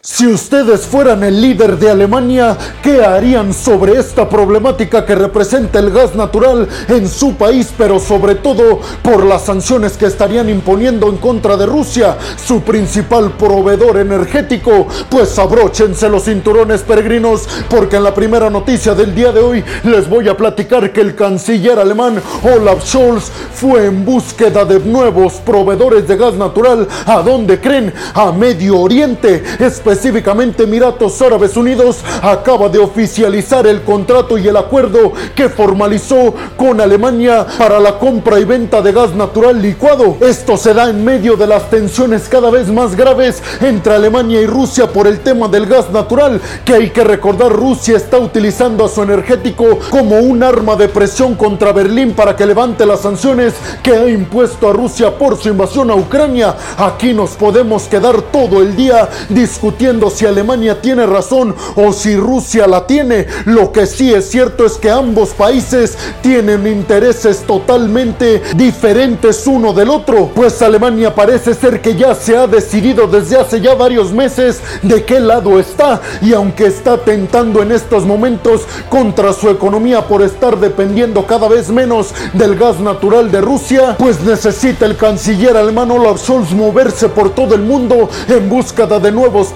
Si ustedes fueran el líder de Alemania, ¿qué harían sobre esta problemática que representa el gas natural en su país, pero sobre todo por las sanciones que estarían imponiendo en contra de Rusia, su principal proveedor energético? Pues abróchense los cinturones peregrinos, porque en la primera noticia del día de hoy les voy a platicar que el canciller alemán Olaf Scholz fue en búsqueda de nuevos proveedores de gas natural. ¿A dónde creen? A Medio Oriente específicamente Emiratos Árabes Unidos, acaba de oficializar el contrato y el acuerdo que formalizó con Alemania para la compra y venta de gas natural licuado. Esto se da en medio de las tensiones cada vez más graves entre Alemania y Rusia por el tema del gas natural, que hay que recordar Rusia está utilizando a su energético como un arma de presión contra Berlín para que levante las sanciones que ha impuesto a Rusia por su invasión a Ucrania. Aquí nos podemos quedar todo el día discutiendo si Alemania tiene razón o si Rusia la tiene. Lo que sí es cierto es que ambos países tienen intereses totalmente diferentes uno del otro, pues Alemania parece ser que ya se ha decidido desde hace ya varios meses de qué lado está y aunque está tentando en estos momentos contra su economía por estar dependiendo cada vez menos del gas natural de Rusia, pues necesita el canciller alemán Olaf Scholz moverse por todo el mundo en búsqueda de nuevos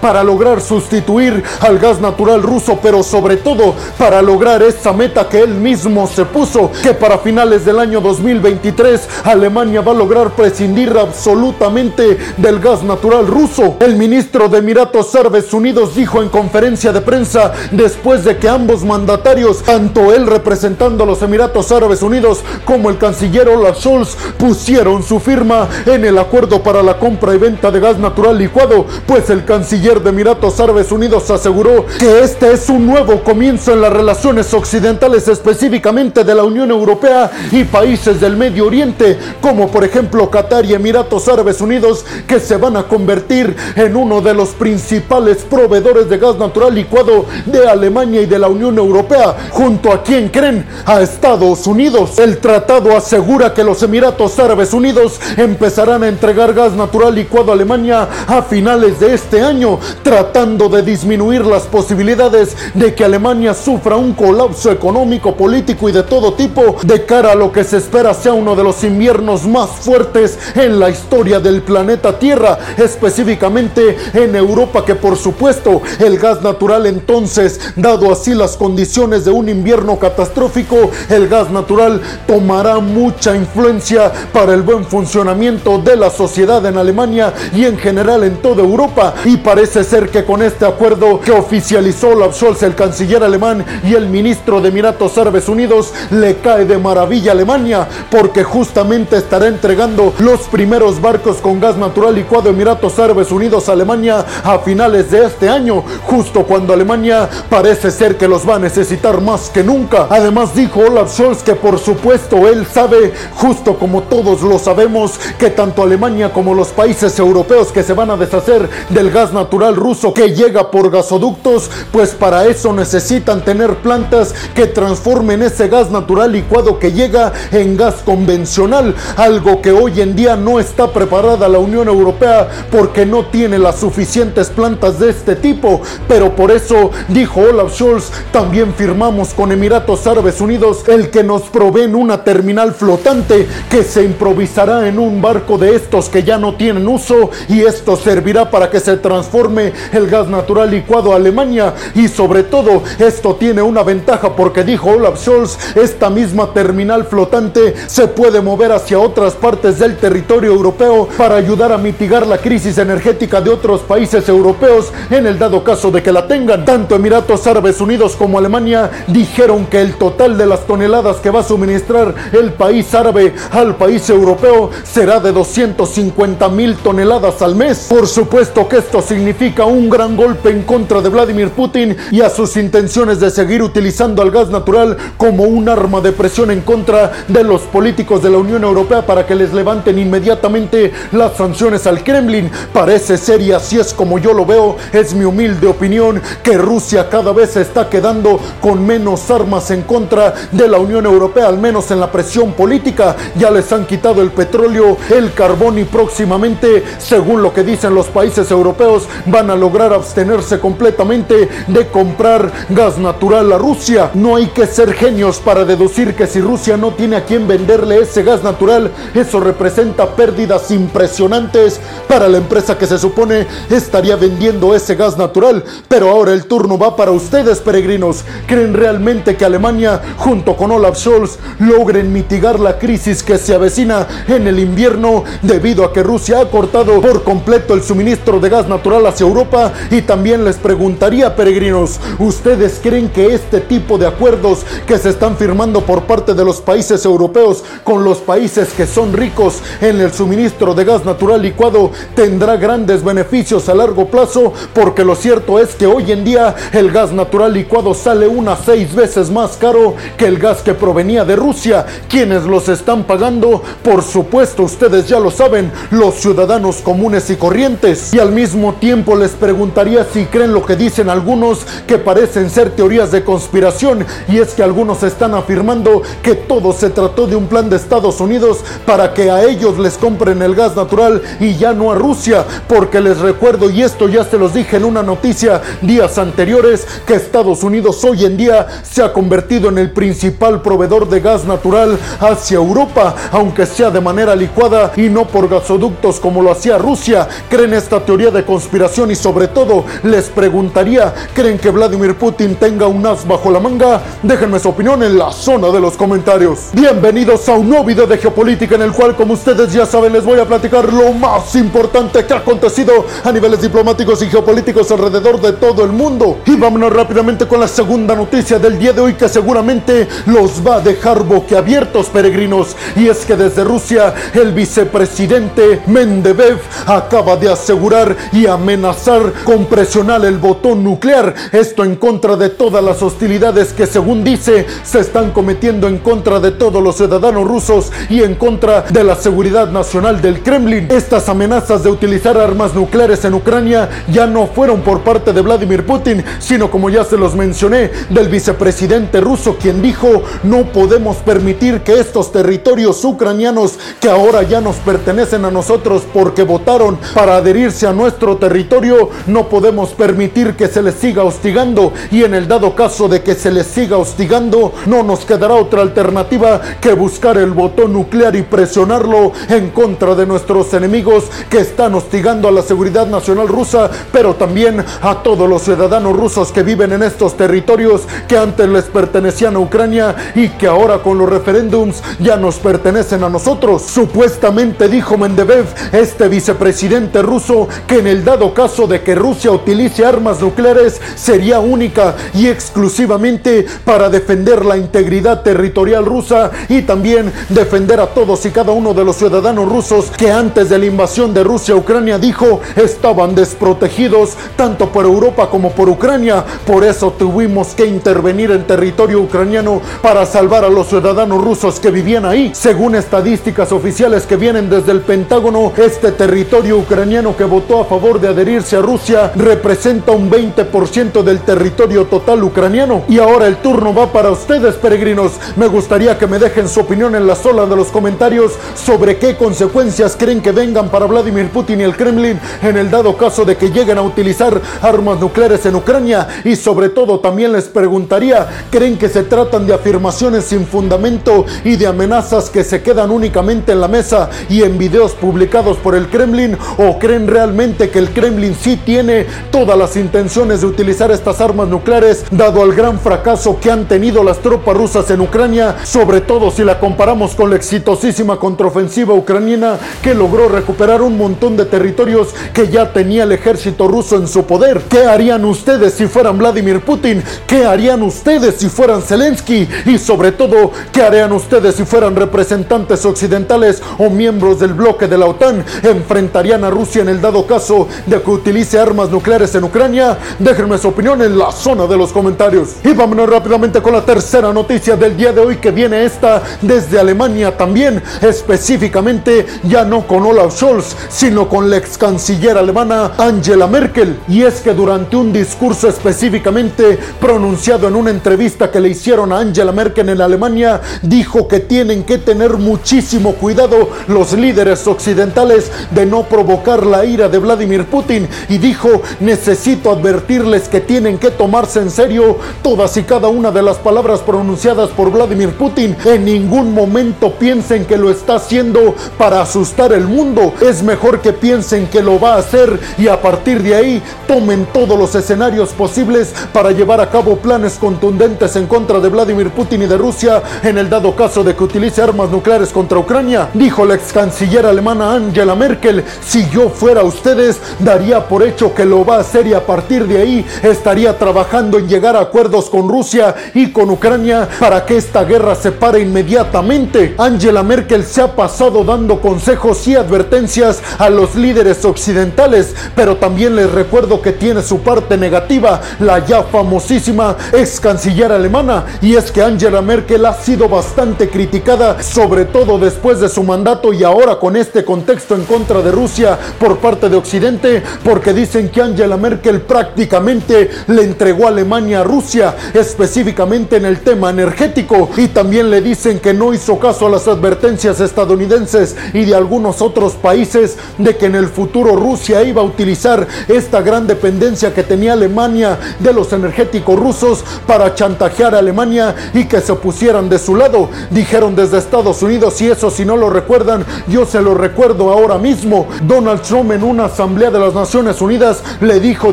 para lograr sustituir al gas natural ruso, pero sobre todo para lograr esa meta que él mismo se puso, que para finales del año 2023 Alemania va a lograr prescindir absolutamente del gas natural ruso. El ministro de Emiratos Árabes Unidos dijo en conferencia de prensa después de que ambos mandatarios, tanto él representando a los Emiratos Árabes Unidos como el canciller Olaf Scholz, pusieron su firma en el acuerdo para la compra y venta de gas natural licuado, pues el canciller de Emiratos Árabes Unidos aseguró que este es un nuevo comienzo en las relaciones occidentales, específicamente de la Unión Europea y países del Medio Oriente, como por ejemplo Qatar y Emiratos Árabes Unidos, que se van a convertir en uno de los principales proveedores de gas natural licuado de Alemania y de la Unión Europea, junto a quien creen, a Estados Unidos. El tratado asegura que los Emiratos Árabes Unidos empezarán a entregar gas natural licuado a Alemania a finales de este año, tratando de disminuir las posibilidades de que Alemania sufra un colapso económico, político y de todo tipo de cara a lo que se espera sea uno de los inviernos más fuertes en la historia del planeta Tierra, específicamente en Europa, que por supuesto el gas natural entonces, dado así las condiciones de un invierno catastrófico, el gas natural tomará mucha influencia para el buen funcionamiento de la sociedad en Alemania y en general en toda Europa y parece ser que con este acuerdo que oficializó Olaf Scholz, el canciller alemán y el ministro de Emiratos Árabes Unidos, le cae de maravilla a Alemania porque justamente estará entregando los primeros barcos con gas natural licuado Emiratos Árabes Unidos a Alemania a finales de este año, justo cuando Alemania parece ser que los va a necesitar más que nunca. Además dijo Olaf Scholz que por supuesto él sabe, justo como todos lo sabemos, que tanto Alemania como los países europeos que se van a deshacer del gas natural ruso que llega por gasoductos, pues para eso necesitan tener plantas que transformen ese gas natural licuado que llega en gas convencional, algo que hoy en día no está preparada la Unión Europea porque no tiene las suficientes plantas de este tipo, pero por eso dijo Olaf Scholz, también firmamos con Emiratos Árabes Unidos el que nos proveen una terminal flotante que se improvisará en un barco de estos que ya no tienen uso y esto servirá para que se transforme el gas natural licuado a Alemania y sobre todo esto tiene una ventaja porque dijo Olaf Scholz, esta misma terminal flotante se puede mover hacia otras partes del territorio europeo para ayudar a mitigar la crisis energética de otros países europeos en el dado caso de que la tengan. Tanto Emiratos Árabes Unidos como Alemania dijeron que el total de las toneladas que va a suministrar el país árabe al país europeo será de 250 mil toneladas al mes. Por supuesto que esto significa un gran golpe en contra de Vladimir Putin y a sus intenciones de seguir utilizando al gas natural como un arma de presión en contra de los políticos de la Unión Europea para que les levanten inmediatamente las sanciones al Kremlin. Parece ser y así es como yo lo veo, es mi humilde opinión que Rusia cada vez se está quedando con menos armas en contra de la Unión Europea, al menos en la presión política. Ya les han quitado el petróleo, el carbón y próximamente, según lo que dicen los países europeos van a lograr abstenerse completamente de comprar gas natural a Rusia. No hay que ser genios para deducir que si Rusia no tiene a quien venderle ese gas natural, eso representa pérdidas impresionantes para la empresa que se supone estaría vendiendo ese gas natural. Pero ahora el turno va para ustedes, peregrinos. ¿Creen realmente que Alemania, junto con Olaf Scholz, logren mitigar la crisis que se avecina en el invierno debido a que Rusia ha cortado por completo el suministro de gas natural hacia Europa? Y también les preguntaría, peregrinos, ¿ustedes creen que este tipo de acuerdos que se están firmando por parte de los países europeos con los países que son ricos en el suministro de gas natural licuado tendrá grandes beneficios a largo plazo? Porque lo cierto es que hoy en día el gas natural licuado sale unas seis veces más caro que el gas que provenía de Rusia. ¿Quiénes los están pagando? Por supuesto, ustedes ya lo saben, los ciudadanos comunes y corrientes. Al mismo tiempo les preguntaría si creen lo que dicen algunos que parecen ser teorías de conspiración. Y es que algunos están afirmando que todo se trató de un plan de Estados Unidos para que a ellos les compren el gas natural y ya no a Rusia. Porque les recuerdo, y esto ya se los dije en una noticia días anteriores, que Estados Unidos hoy en día se ha convertido en el principal proveedor de gas natural hacia Europa, aunque sea de manera licuada y no por gasoductos como lo hacía Rusia. ¿Creen esta teoría de conspiración? Y sobre todo, les preguntaría, ¿creen que Vladimir Putin tenga un as bajo la manga? Déjenme su opinión en la zona de los comentarios. Bienvenidos a un nuevo video de geopolítica en el cual, como ustedes ya saben, les voy a platicar lo más importante que ha acontecido a niveles diplomáticos y geopolíticos alrededor de todo el mundo. Y vámonos rápidamente con la segunda noticia del día de hoy que seguramente los va a dejar boquiabiertos, peregrinos. Y es que desde Rusia, el vicepresidente Mendebev acaba de asegurar y amenazar con presionar el botón nuclear. Esto en contra de todas las hostilidades que, según dice, se están cometiendo en contra de todos los ciudadanos rusos y en contra de la seguridad nacional del Kremlin. Estas amenazas de utilizar armas nucleares en Ucrania ya no fueron por parte de Vladimir Putin, sino como ya se los mencioné, del vicepresidente ruso, quien dijo, no podemos permitir que estos territorios ucranianos que ahora ya nos pertenecen a nosotros porque votaron para adherirse a nuestro territorio, no podemos permitir que se les siga hostigando y en el dado caso de que se les siga hostigando, no nos quedará otra alternativa que buscar el botón nuclear y presionarlo en contra de nuestros enemigos que están hostigando a la seguridad nacional rusa, pero también a todos los ciudadanos rusos que viven en estos territorios que antes les pertenecían a Ucrania y que ahora con los referéndums ya nos pertenecen a nosotros. Supuestamente dijo Mendebev, este vicepresidente ruso, que en el dado caso de que Rusia utilice armas nucleares sería única y exclusivamente para defender la integridad territorial rusa y también defender a todos y cada uno de los ciudadanos rusos que antes de la invasión de Rusia a Ucrania dijo estaban desprotegidos tanto por Europa como por Ucrania. Por eso tuvimos que intervenir en territorio ucraniano para salvar a los ciudadanos rusos que vivían ahí. Según estadísticas oficiales que vienen desde el Pentágono, este territorio ucraniano que votó a favor de adherirse a Rusia representa un 20% del territorio total ucraniano. Y ahora el turno va para ustedes, peregrinos. Me gustaría que me dejen su opinión en la sola de los comentarios sobre qué consecuencias creen que vengan para Vladimir Putin y el Kremlin en el dado caso de que lleguen a utilizar armas nucleares en Ucrania. Y sobre todo también les preguntaría, ¿creen que se tratan de afirmaciones sin fundamento y de amenazas que se quedan únicamente en la mesa y en videos publicados por el Kremlin? ¿O creen realmente que el Kremlin sí tiene todas las intenciones de utilizar estas armas nucleares, dado al gran fracaso que han tenido las tropas rusas en Ucrania, sobre todo si la comparamos con la exitosísima contraofensiva ucraniana que logró recuperar un montón de territorios que ya tenía el ejército ruso en su poder? ¿Qué harían ustedes si fueran Vladimir Putin? ¿Qué harían ustedes si fueran Zelensky? Y sobre todo, ¿qué harían ustedes si fueran representantes occidentales o miembros del bloque de la OTAN? ¿Enfrentarían a Rusia en el dado caso de que utilice armas nucleares en Ucrania? Déjenme su opinión en la zona de los comentarios. Y vámonos rápidamente con la tercera noticia del día de hoy que viene esta desde Alemania también, específicamente ya no con Olaf Scholz, sino con la ex canciller alemana Angela Merkel. Y es que durante un discurso específicamente pronunciado en una entrevista que le hicieron a Angela Merkel en Alemania, dijo que tienen que tener muchísimo cuidado los líderes occidentales de no provocar la ira de de Vladimir Putin y dijo, necesito advertirles que tienen que tomarse en serio todas y cada una de las palabras pronunciadas por Vladimir Putin. En ningún momento piensen que lo está haciendo para asustar el mundo. Es mejor que piensen que lo va a hacer y a partir de ahí tomen todos los escenarios posibles para llevar a cabo planes contundentes en contra de Vladimir Putin y de Rusia en el dado caso de que utilice armas nucleares contra Ucrania. Dijo la ex canciller alemana Angela Merkel, si yo fuera ustedes, daría por hecho que lo va a hacer y a partir de ahí estaría trabajando en llegar a acuerdos con Rusia y con Ucrania para que esta guerra se pare inmediatamente. Angela Merkel se ha pasado dando consejos y advertencias a los líderes occidentales, pero también les recuerdo que tiene su parte negativa, la ya famosísima ex canciller alemana, y es que Angela Merkel ha sido bastante criticada, sobre todo después de su mandato y ahora con este contexto en contra de Rusia por parte de Occidente, porque dicen que Angela Merkel prácticamente le entregó Alemania a Rusia, específicamente en el tema energético, y también le dicen que no hizo caso a las advertencias estadounidenses y de algunos otros países de que en el futuro Rusia iba a utilizar esta gran dependencia que tenía Alemania de los energéticos rusos para chantajear a Alemania y que se pusieran de su lado. Dijeron desde Estados Unidos y eso si no lo recuerdan, yo se lo recuerdo ahora mismo. Donald Trump en una asamblea de las Naciones Unidas le dijo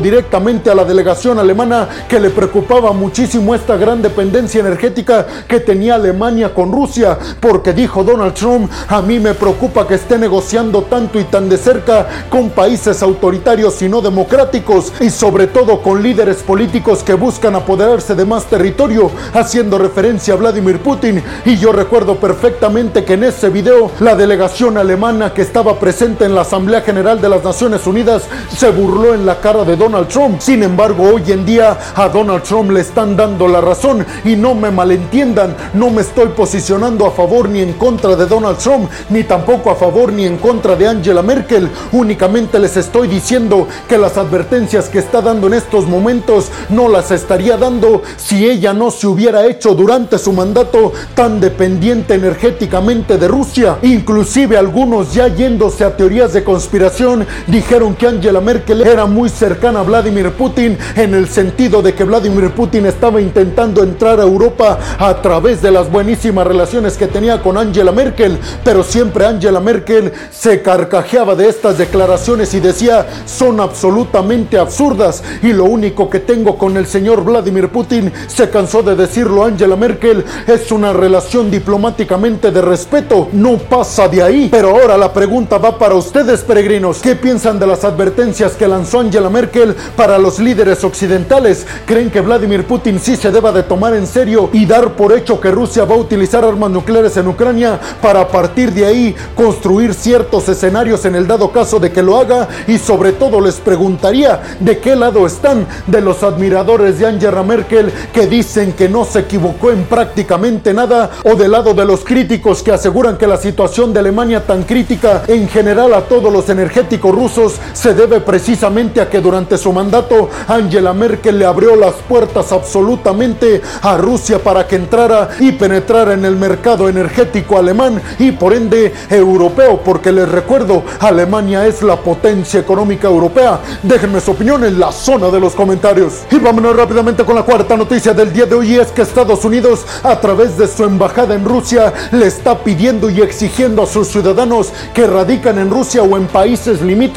directamente a la delegación alemana que le preocupaba muchísimo esta gran dependencia energética que tenía Alemania con Rusia, porque dijo Donald Trump, a mí me preocupa que esté negociando tanto y tan de cerca con países autoritarios y no democráticos y sobre todo con líderes políticos que buscan apoderarse de más territorio, haciendo referencia a Vladimir Putin. Y yo recuerdo perfectamente que en ese video la delegación alemana que estaba presente en la Asamblea General de las Naciones Unidas se burló en la cara de Donald Trump. Sin embargo, hoy en día a Donald Trump le están dando la razón y no me malentiendan, no me estoy posicionando a favor ni en contra de Donald Trump, ni tampoco a favor ni en contra de Angela Merkel. Únicamente les estoy diciendo que las advertencias que está dando en estos momentos no las estaría dando si ella no se hubiera hecho durante su mandato tan dependiente energéticamente de Rusia. Inclusive algunos ya yéndose a teorías de conspiración dijeron que Angela Merkel era muy cercana a Vladimir Putin en el sentido de que Vladimir Putin estaba intentando entrar a Europa a través de las buenísimas relaciones que tenía con Angela Merkel, pero siempre Angela Merkel se carcajeaba de estas declaraciones y decía son absolutamente absurdas y lo único que tengo con el señor Vladimir Putin, se cansó de decirlo Angela Merkel, es una relación diplomáticamente de respeto, no pasa de ahí. Pero ahora la pregunta va para ustedes peregrinos, ¿qué piensan de las advertencias que lanzó Angela Merkel para los líderes occidentales? ¿Creen que Vladimir Putin sí se deba de tomar en serio y dar por hecho que Rusia va a utilizar armas nucleares en Ucrania para a partir de ahí construir ciertos escenarios en el dado caso de que lo haga? Y sobre todo les preguntaría de qué lado están de los admiradores de Angela Merkel que dicen que no se equivocó en prácticamente nada o del lado de los críticos que aseguran que la situación de Alemania tan crítica en general a todos los energéticos rusos se debe precisamente a que durante su mandato Angela Merkel le abrió las puertas absolutamente a Rusia para que entrara y penetrara en el mercado energético alemán y por ende europeo porque les recuerdo Alemania es la potencia económica europea. Déjenme su opinión en la zona de los comentarios. Y vámonos rápidamente con la cuarta noticia del día de hoy es que Estados Unidos a través de su embajada en Rusia le está pidiendo y exigiendo a sus ciudadanos que radican en Rusia o en países limítrofes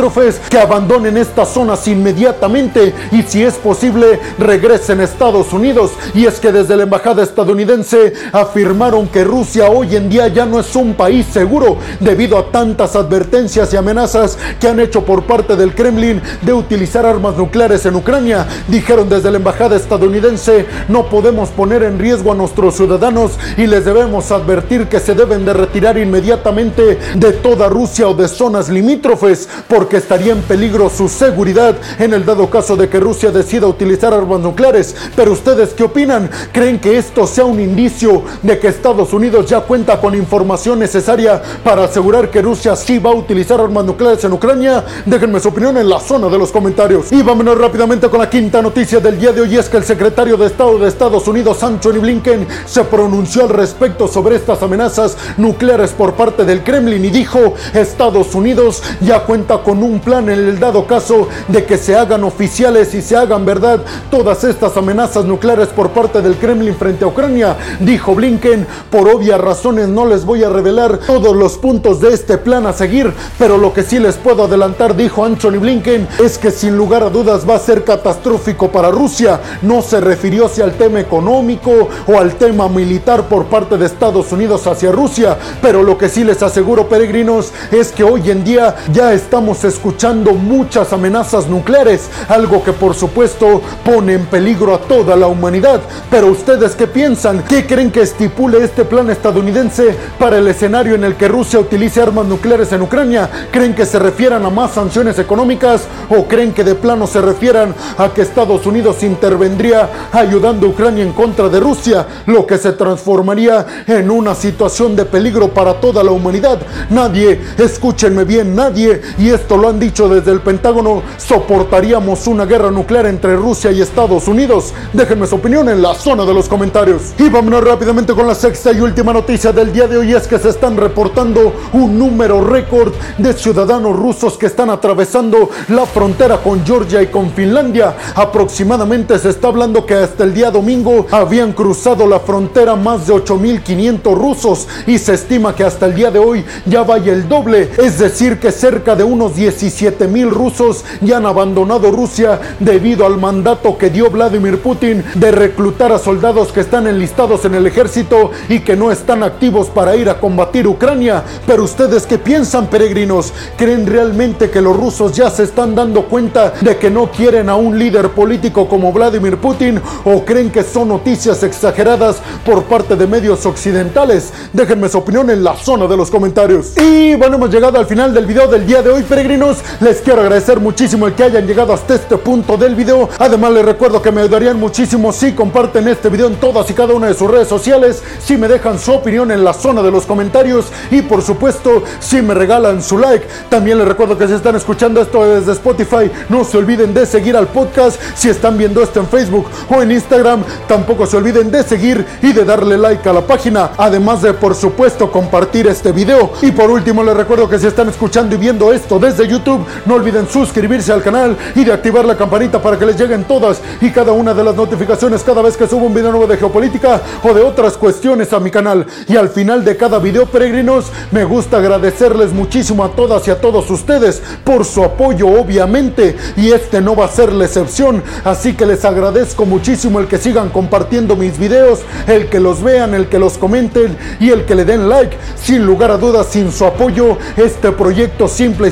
que abandonen estas zonas inmediatamente y si es posible regresen a Estados Unidos. Y es que desde la embajada estadounidense afirmaron que Rusia hoy en día ya no es un país seguro debido a tantas advertencias y amenazas que han hecho por parte del Kremlin de utilizar armas nucleares en Ucrania. Dijeron desde la embajada estadounidense no podemos poner en riesgo a nuestros ciudadanos y les debemos advertir que se deben de retirar inmediatamente de toda Rusia o de zonas limítrofes porque estaría en peligro su seguridad en el dado caso de que Rusia decida utilizar armas nucleares. Pero ustedes qué opinan? ¿Creen que esto sea un indicio de que Estados Unidos ya cuenta con información necesaria para asegurar que Rusia sí va a utilizar armas nucleares en Ucrania? Déjenme su opinión en la zona de los comentarios. Y vámonos rápidamente con la quinta noticia del día de hoy es que el secretario de Estado de Estados Unidos, Anthony Blinken, se pronunció al respecto sobre estas amenazas nucleares por parte del Kremlin y dijo, Estados Unidos ya cuenta con un plan en el dado caso de que se hagan oficiales y se hagan verdad todas estas amenazas nucleares por parte del Kremlin frente a Ucrania, dijo Blinken. Por obvias razones no les voy a revelar todos los puntos de este plan a seguir, pero lo que sí les puedo adelantar, dijo Anthony Blinken, es que sin lugar a dudas va a ser catastrófico para Rusia. No se refirió hacia el tema económico o al tema militar por parte de Estados Unidos hacia Rusia, pero lo que sí les aseguro, peregrinos, es que hoy en día ya estamos escuchando muchas amenazas nucleares, algo que por supuesto pone en peligro a toda la humanidad. Pero ustedes qué piensan? ¿Qué creen que estipule este plan estadounidense para el escenario en el que Rusia utilice armas nucleares en Ucrania? ¿Creen que se refieran a más sanciones económicas o creen que de plano se refieran a que Estados Unidos intervendría ayudando a Ucrania en contra de Rusia, lo que se transformaría en una situación de peligro para toda la humanidad? Nadie, escúchenme bien, nadie, y esto lo han dicho desde el Pentágono, soportaríamos una guerra nuclear entre Rusia y Estados Unidos. Déjenme su opinión en la zona de los comentarios. Y vámonos rápidamente con la sexta y última noticia del día de hoy es que se están reportando un número récord de ciudadanos rusos que están atravesando la frontera con Georgia y con Finlandia. Aproximadamente se está hablando que hasta el día domingo habían cruzado la frontera más de 8.500 rusos y se estima que hasta el día de hoy ya vaya el doble, es decir que cerca de unos 17.000 rusos ya han abandonado Rusia debido al mandato que dio Vladimir Putin de reclutar a soldados que están enlistados en el ejército y que no están activos para ir a combatir Ucrania. Pero ustedes qué piensan, peregrinos? ¿Creen realmente que los rusos ya se están dando cuenta de que no quieren a un líder político como Vladimir Putin o creen que son noticias exageradas por parte de medios occidentales? Déjenme su opinión en la zona de los comentarios. Y bueno, hemos llegado al final del video del día de hoy, peregrinos. Les quiero agradecer muchísimo el que hayan llegado hasta este punto del video. Además, les recuerdo que me ayudarían muchísimo si comparten este video en todas y cada una de sus redes sociales, si me dejan su opinión en la zona de los comentarios y por supuesto si me regalan su like. También les recuerdo que si están escuchando esto desde Spotify, no se olviden de seguir al podcast. Si están viendo esto en Facebook o en Instagram, tampoco se olviden de seguir y de darle like a la página. Además de por supuesto compartir este video. Y por último les recuerdo que si están escuchando y viendo esto desde YouTube, no olviden suscribirse al canal y de activar la campanita para que les lleguen todas y cada una de las notificaciones cada vez que subo un video nuevo de geopolítica o de otras cuestiones a mi canal. Y al final de cada video, peregrinos, me gusta agradecerles muchísimo a todas y a todos ustedes por su apoyo, obviamente, y este no va a ser la excepción. Así que les agradezco muchísimo el que sigan compartiendo mis videos, el que los vean, el que los comenten y el que le den like. Sin lugar a dudas, sin su apoyo, este proyecto simple y